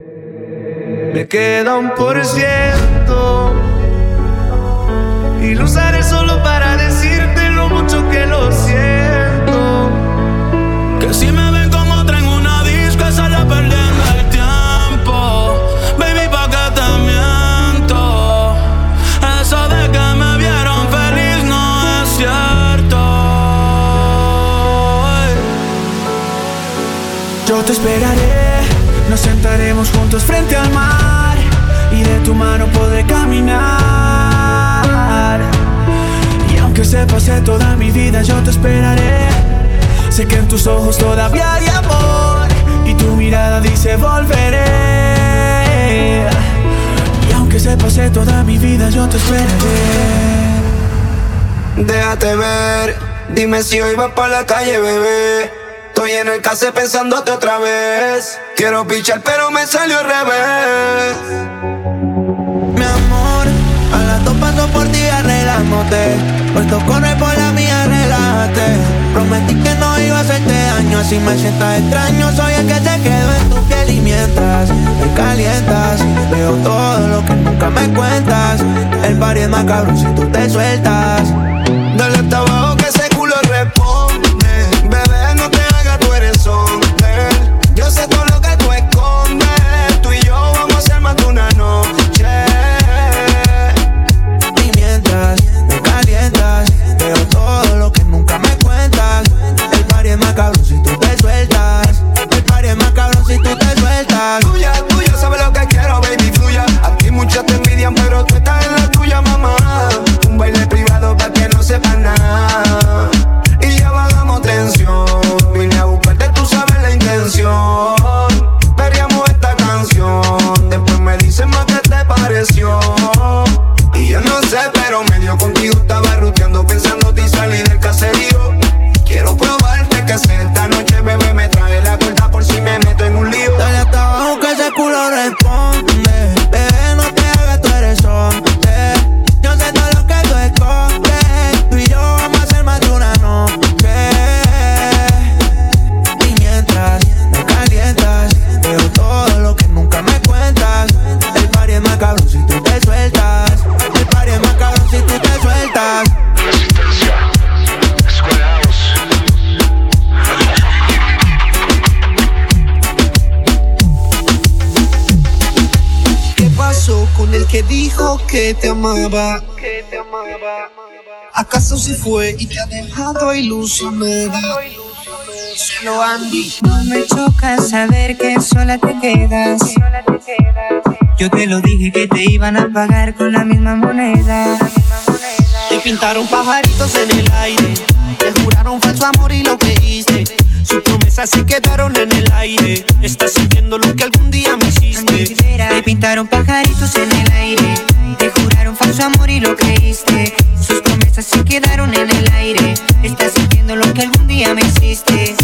Me queda un por ciento y lo usaré solo para decirte lo mucho que lo siento. Que si me ven con otra en una disco, sale perdiendo el tiempo. Baby, pa' que te miento. Eso de que me vieron feliz no es cierto. Yo te esperaré, nos sentaremos juntos frente al mar y de tu mano podré caminar. Y aunque se pase toda mi vida, yo te esperaré. Sé que en tus ojos todavía hay amor y tu mirada dice volveré. Y aunque se pase toda mi vida, yo te esperaré. Déjate ver, dime si hoy vas para la calle, bebé. Estoy en el case pensándote otra vez. Quiero pichar, pero me salió al revés. Mi amor, a las dos paso por ti arreglándote. Puesto corre por la mía, relájate. Prometí que no iba a hacerte daño, así me sientas extraño. Soy el que se quedó en tu piel y mientras me calientas, veo todo lo que nunca me cuentas. El party es más cabrón si tú te sueltas. ¿Acaso se fue y te ha dejado ilusionada? Solo Andy. No me choca saber que sola te quedas. Yo te lo dije que te iban a pagar con la misma moneda. Te pintaron pajaritos en el aire. Te juraron falso amor y lo creíste. Sus promesas se quedaron en el aire. Estás sintiendo lo que algún día me hiciste. Te pintaron pajaritos en el aire. Te juraron falso amor y lo creíste. Sus promesas se quedaron en el aire. Estás sintiendo lo que algún día me hiciste.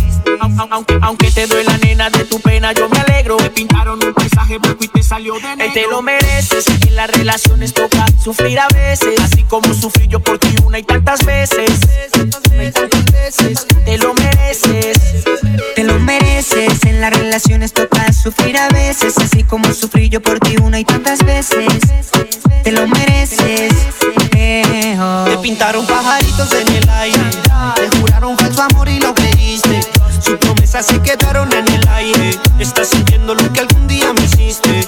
Au- Aunque, aunque te duela nena de tu pena, yo me alegro. Me pintaron un paisaje blanco y te salió de negro. te lo mereces. En las relaciones toca sufrir a veces, así como sufrí yo por ti una y tantas veces. Una y tantas veces. Te lo mereces. Te lo mereces. En las relaciones toca sufrir a veces. Así como sufrí yo por ti una y tantas veces. Te lo mereces. Eh, oh. Te pintaron pajaritos en el aire. Te juraron falso amor y lo creíste. Sus promesas se quedaron en el aire. Estás sintiendo lo que algún día me hiciste.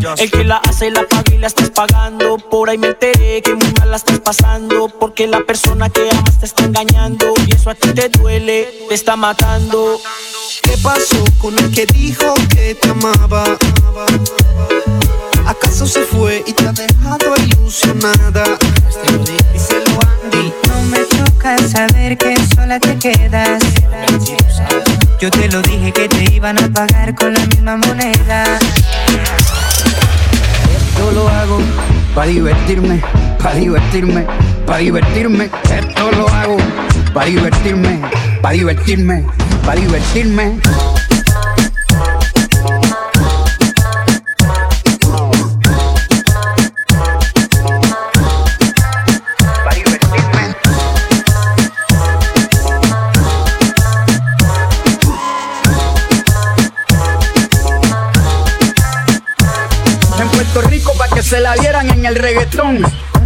El que la hace la paga y la estás pagando. Por ahí me enteré que muy mal la estás pasando. Porque la persona que amas te está engañando. Y eso a ti te duele, te está matando. ¿Qué pasó con el que dijo que te amaba? ¿Acaso se fue y te ha dejado ilusionada? Díselo Andy. No me choca saber que sola te quedas. Yo te lo dije que te iban a pagar con la misma moneda. Esto lo hago para divertirme, para divertirme, para divertirme. Esto lo hago para divertirme, para divertirme, para divertirme. Pa' se la dieran en el reggaetón.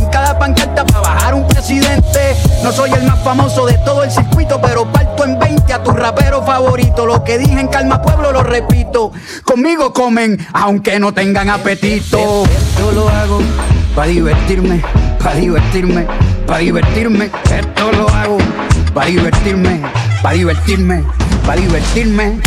en cada pancarta para bajar un presidente. No soy el más famoso de todo el circuito, pero parto en 20 a tu rapero favorito. Lo que dije en Calma Pueblo lo repito. Conmigo comen, aunque no tengan apetito. Esto lo hago para divertirme, para divertirme, para divertirme. Esto lo hago para divertirme, para divertirme, para divertirme.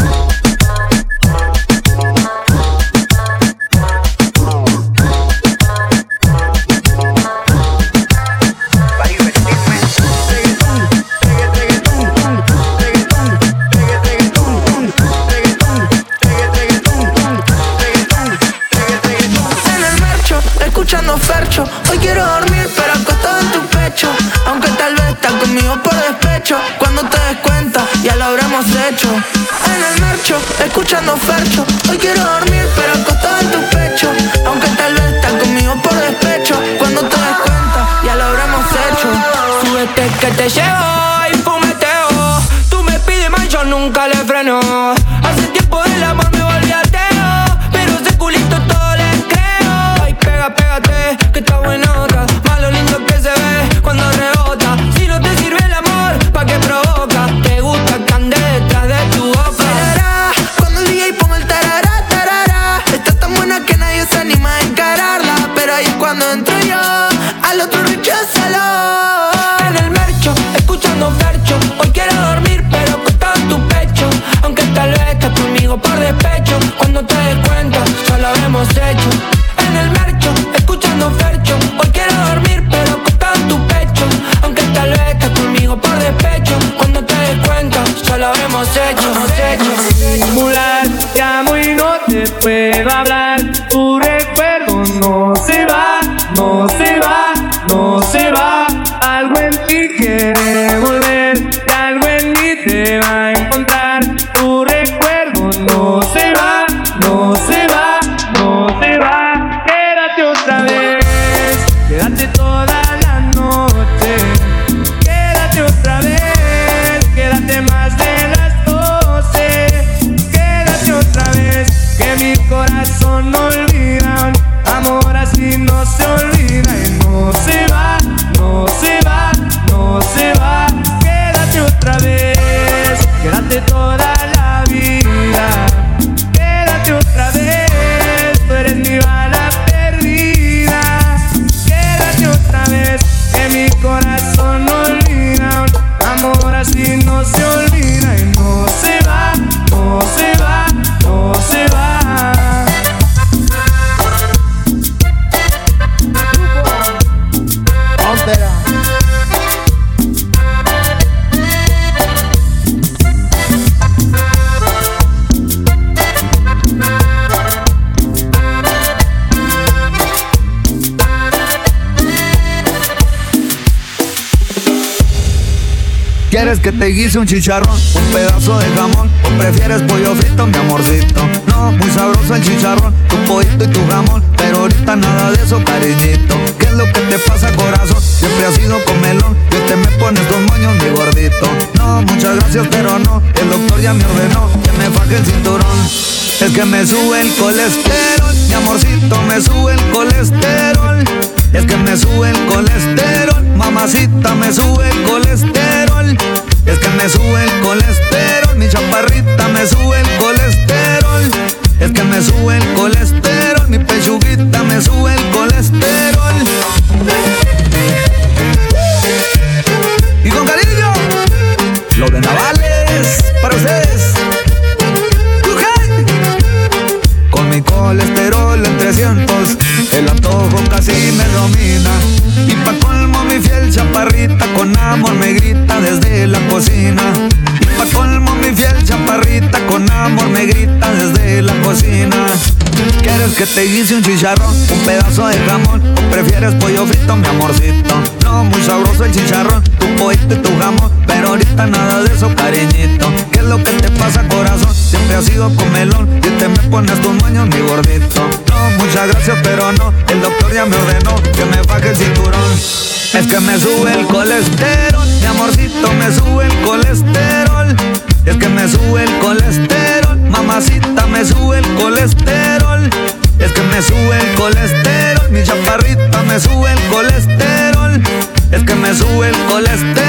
Hoy quiero dormir, pero acostado en tu pecho. Aunque tal vez estás conmigo por despecho. Cuando te des cuenta, ya lo habremos hecho. En el marcho, escuchando fercho. Hoy quiero dormir, pero acostado en tu pecho. Aunque tal vez estás conmigo por despecho. Cuando te des cuenta, ya lo habremos hecho. Súbete que te llevo que te guise un chicharrón, un pedazo de jamón? ¿O prefieres pollo frito, mi amorcito? No, muy sabroso el chicharrón, tu pollito y tu jamón Pero ahorita nada de eso, cariñito ¿Qué es lo que te pasa, corazón? Siempre has sido comelón Y te me pones dos moños, mi gordito No, muchas gracias, pero no El doctor ya me ordenó que me faje el cinturón Es que me sube el colesterol Mi amorcito, me sube el colesterol es que me sube el colesterol, mamacita me sube el colesterol. Es que me sube el colesterol, mi chaparrita me sube el colesterol. Es que me sube el colesterol, mi pechuguita me sube el colesterol. Y con cariño, lo de Navales para ustedes. Con mi colesterol en 300 El antojo casi me domina chaparrita Con amor me grita desde la cocina Y pa' colmo mi fiel chaparrita Con amor me grita desde la cocina ¿Quieres que te hice un chicharrón, un pedazo de jamón. ¿O prefieres pollo frito, mi amorcito? No, muy sabroso el chicharrón, tu pollito y tu jamón. Pero ahorita nada de eso, cariñito. ¿Qué es lo que te pasa, corazón? Siempre has sido comelón y te me pones tus maños, mi gordito. Muchas gracias, pero no. El doctor ya me ordenó que me baje el cinturón. Es que me sube el colesterol, mi amorcito, me sube el colesterol. Es que me sube el colesterol, mamacita, me sube el colesterol. Es que me sube el colesterol, mi chaparrita me sube el colesterol. Es que me sube el colesterol,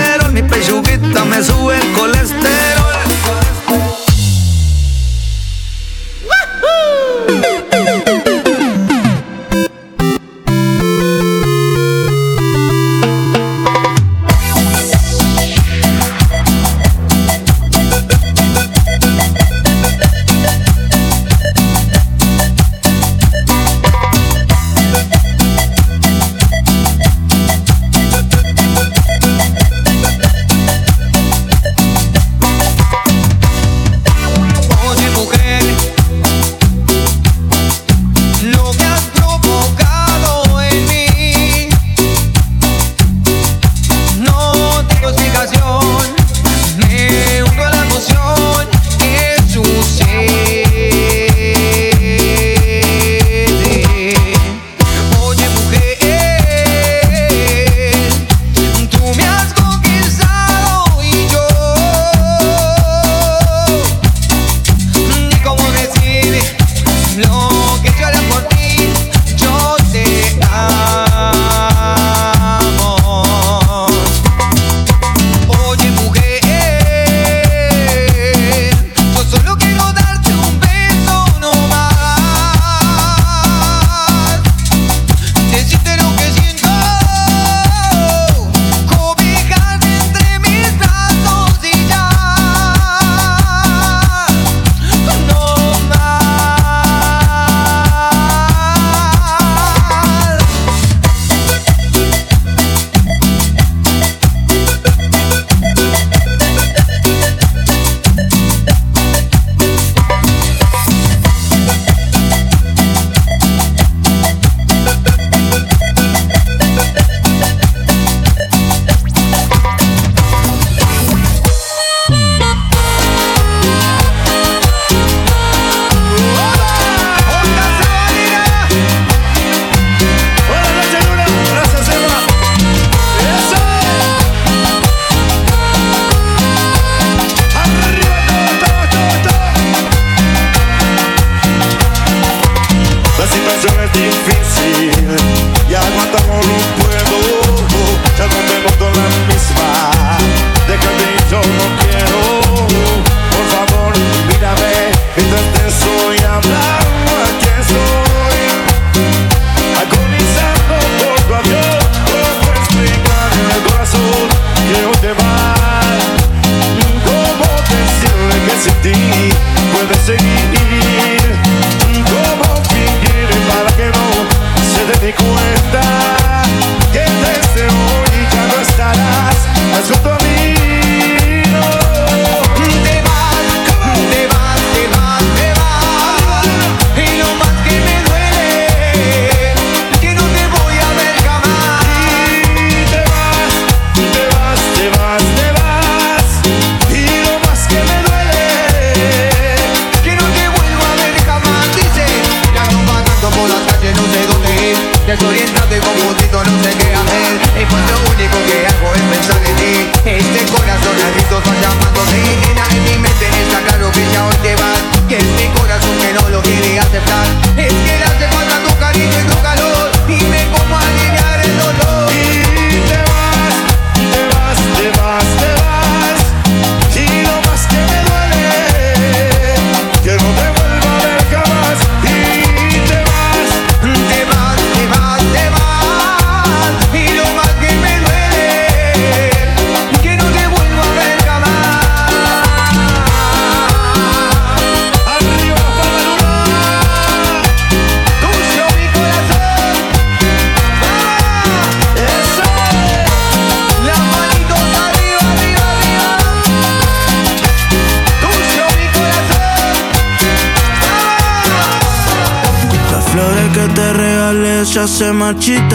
se marchitaron.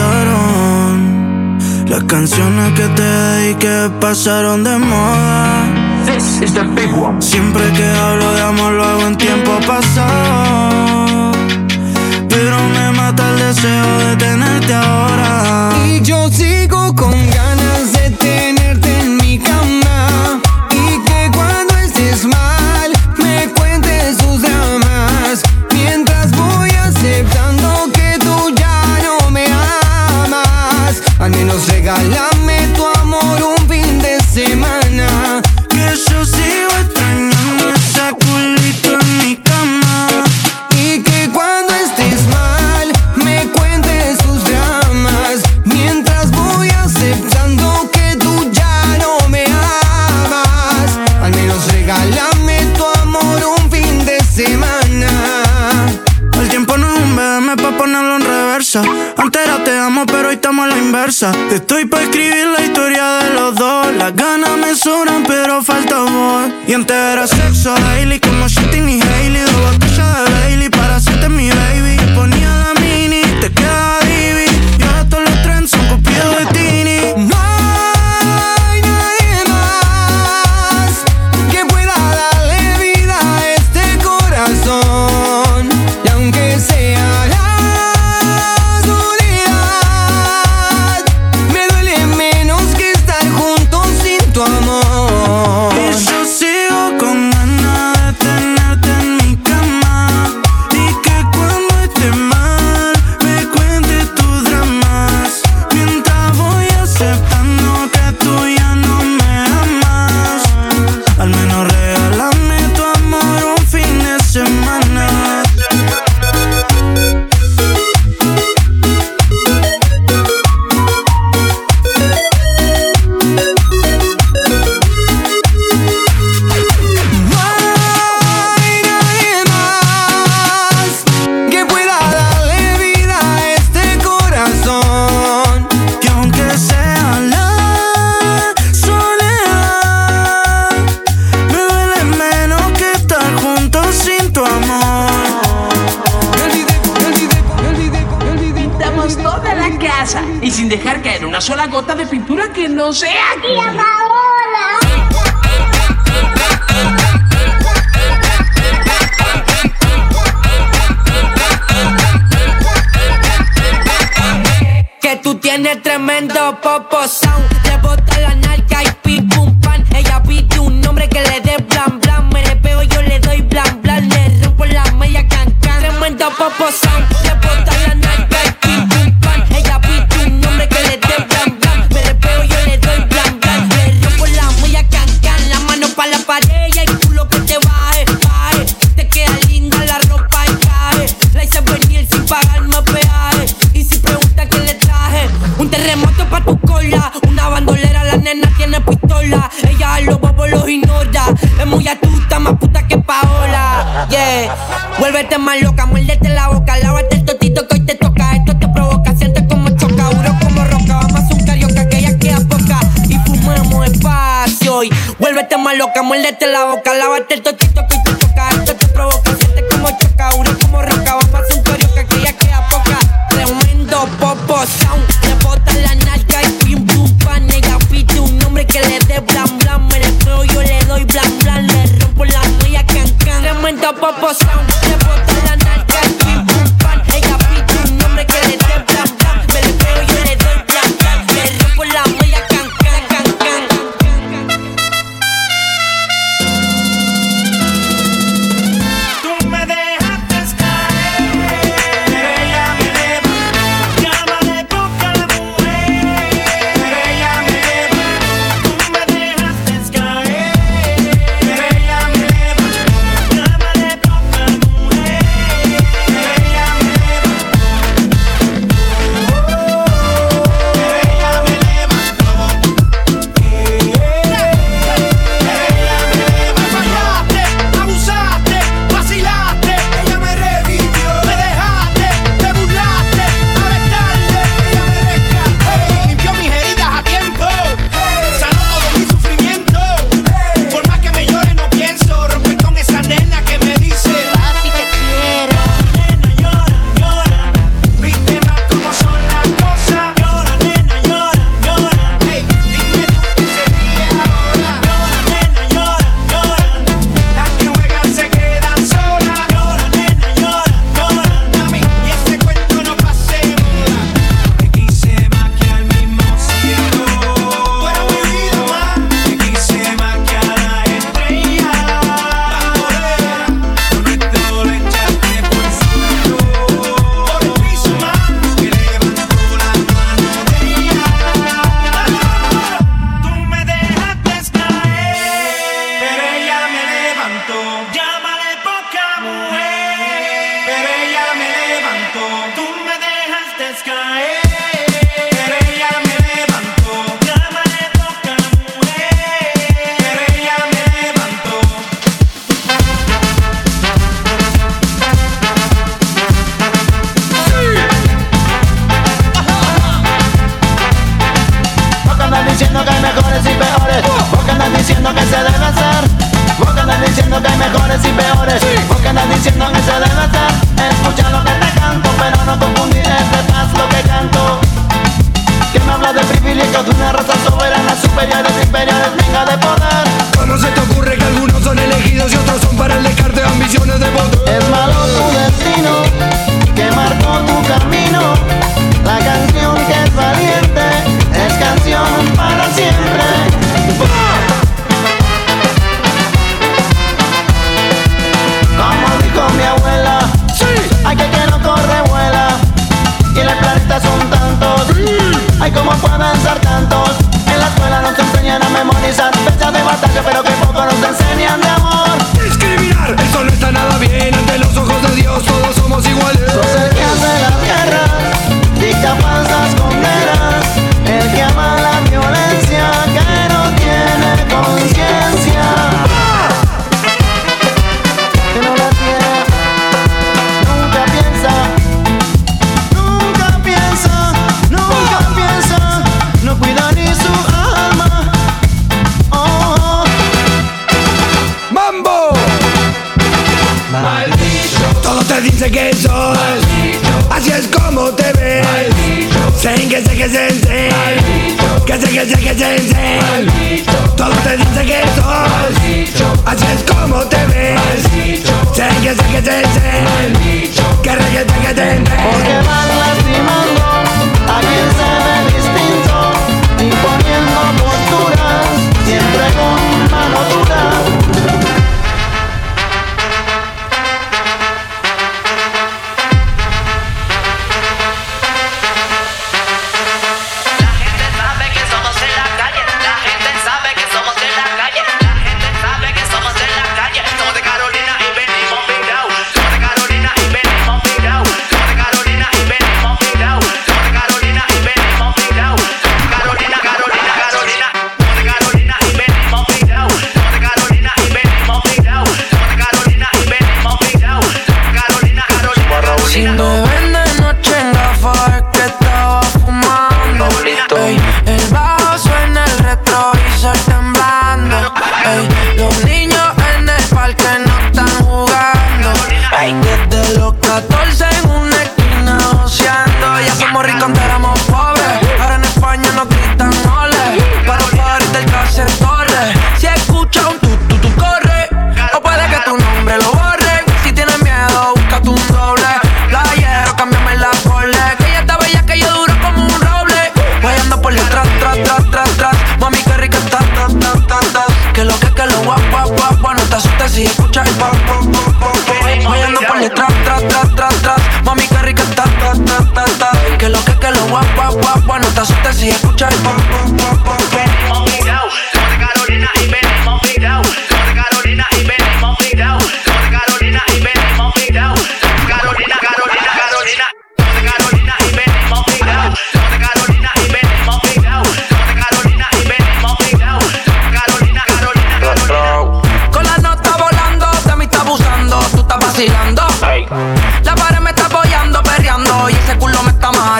Las canciones que te dediqué pasaron de moda. This is the big one. Siempre que hablo de amor lo hago en tiempo pasado. Pero me mata el deseo de tenerte ahora. estoy pa' escribir la historia de los dos. Las ganas me sobran, pero falta amor. Y antes era sexo, Hailey, como Shitty y Hailey Maria ponerte más loca, muérdete la boca, lávate el totito que hoy te toca. Esto te provoca, sientes como choca, duro como roca. Vamos a un carioca que ya queda poca. Y fumamos espacio y vuélvete más loca, muérdete la boca, lávate el totito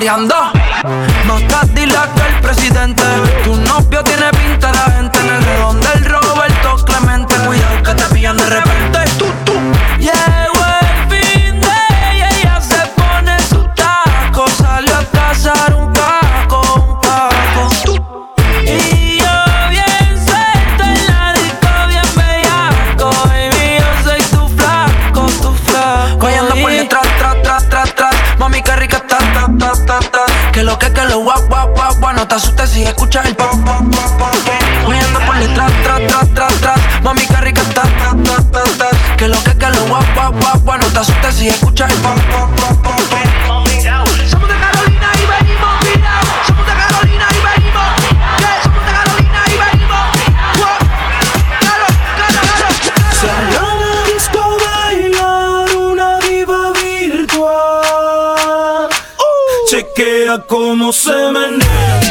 mareando. Cómo se menea,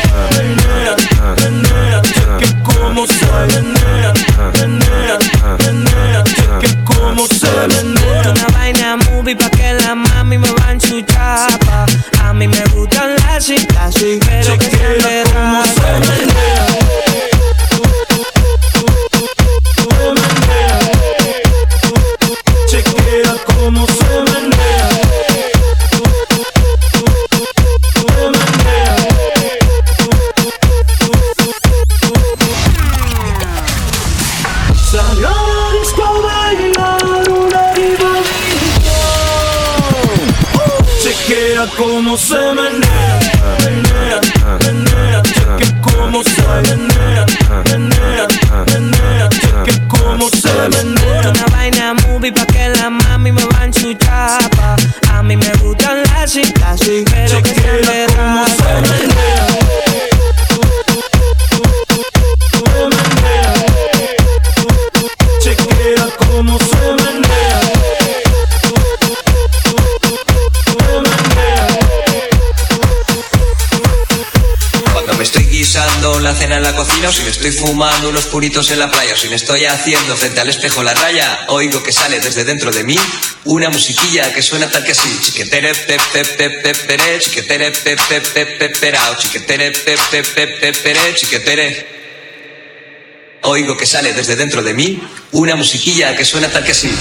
estoy fumando unos puritos en la playa si me estoy haciendo frente al espejo la raya, oigo que sale desde dentro de mí una musiquilla que suena tal que así. Chiquetere pe pe pe pe pere, chiquetere pe pe pe pe perao, chiquetere pe pe pe pe pere, chiquetere. Oigo que sale desde dentro de mí una musiquilla que suena tal que así.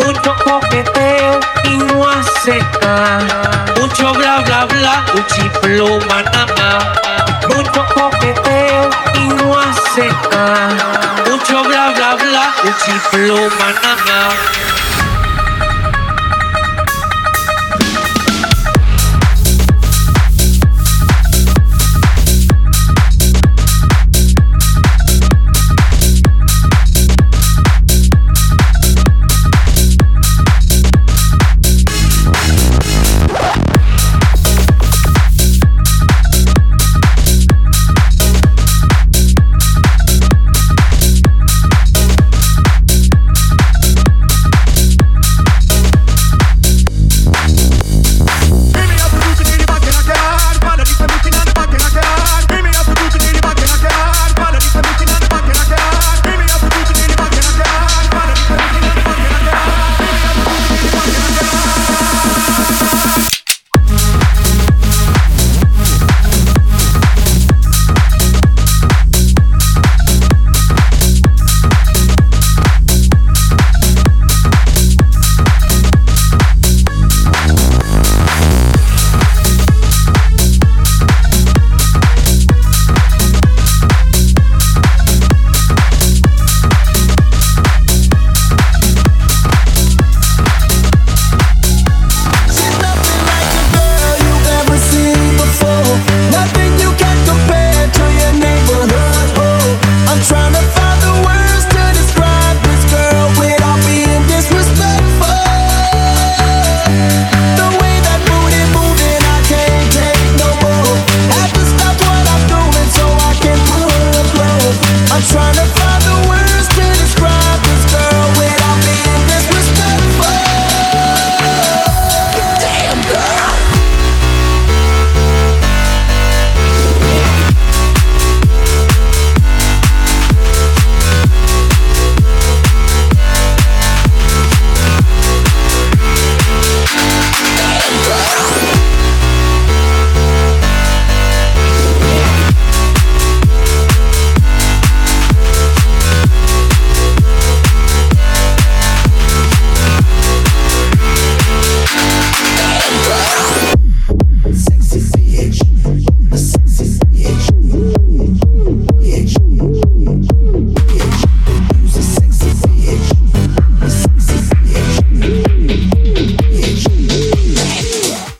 Mucho coqueteo y nada. Mucho bla bla bla, un chiflo manana. Mucho coqueteo y no nada. Mucho bla bla bla, un chiflo manana.